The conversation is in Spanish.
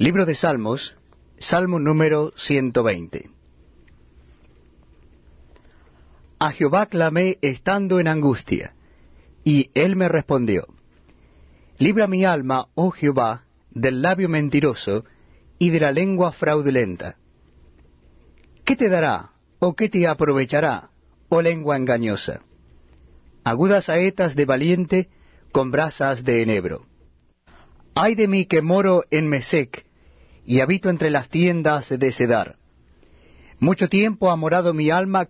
Libro de Salmos, Salmo número 120. A Jehová clamé estando en angustia, y él me respondió. Libra mi alma, oh Jehová, del labio mentiroso y de la lengua fraudulenta. ¿Qué te dará, o qué te aprovechará, oh lengua engañosa? Agudas saetas de valiente con brasas de enebro. Ay de mí que moro en Mesec, y habito entre las tiendas de Cedar. Mucho tiempo ha morado mi alma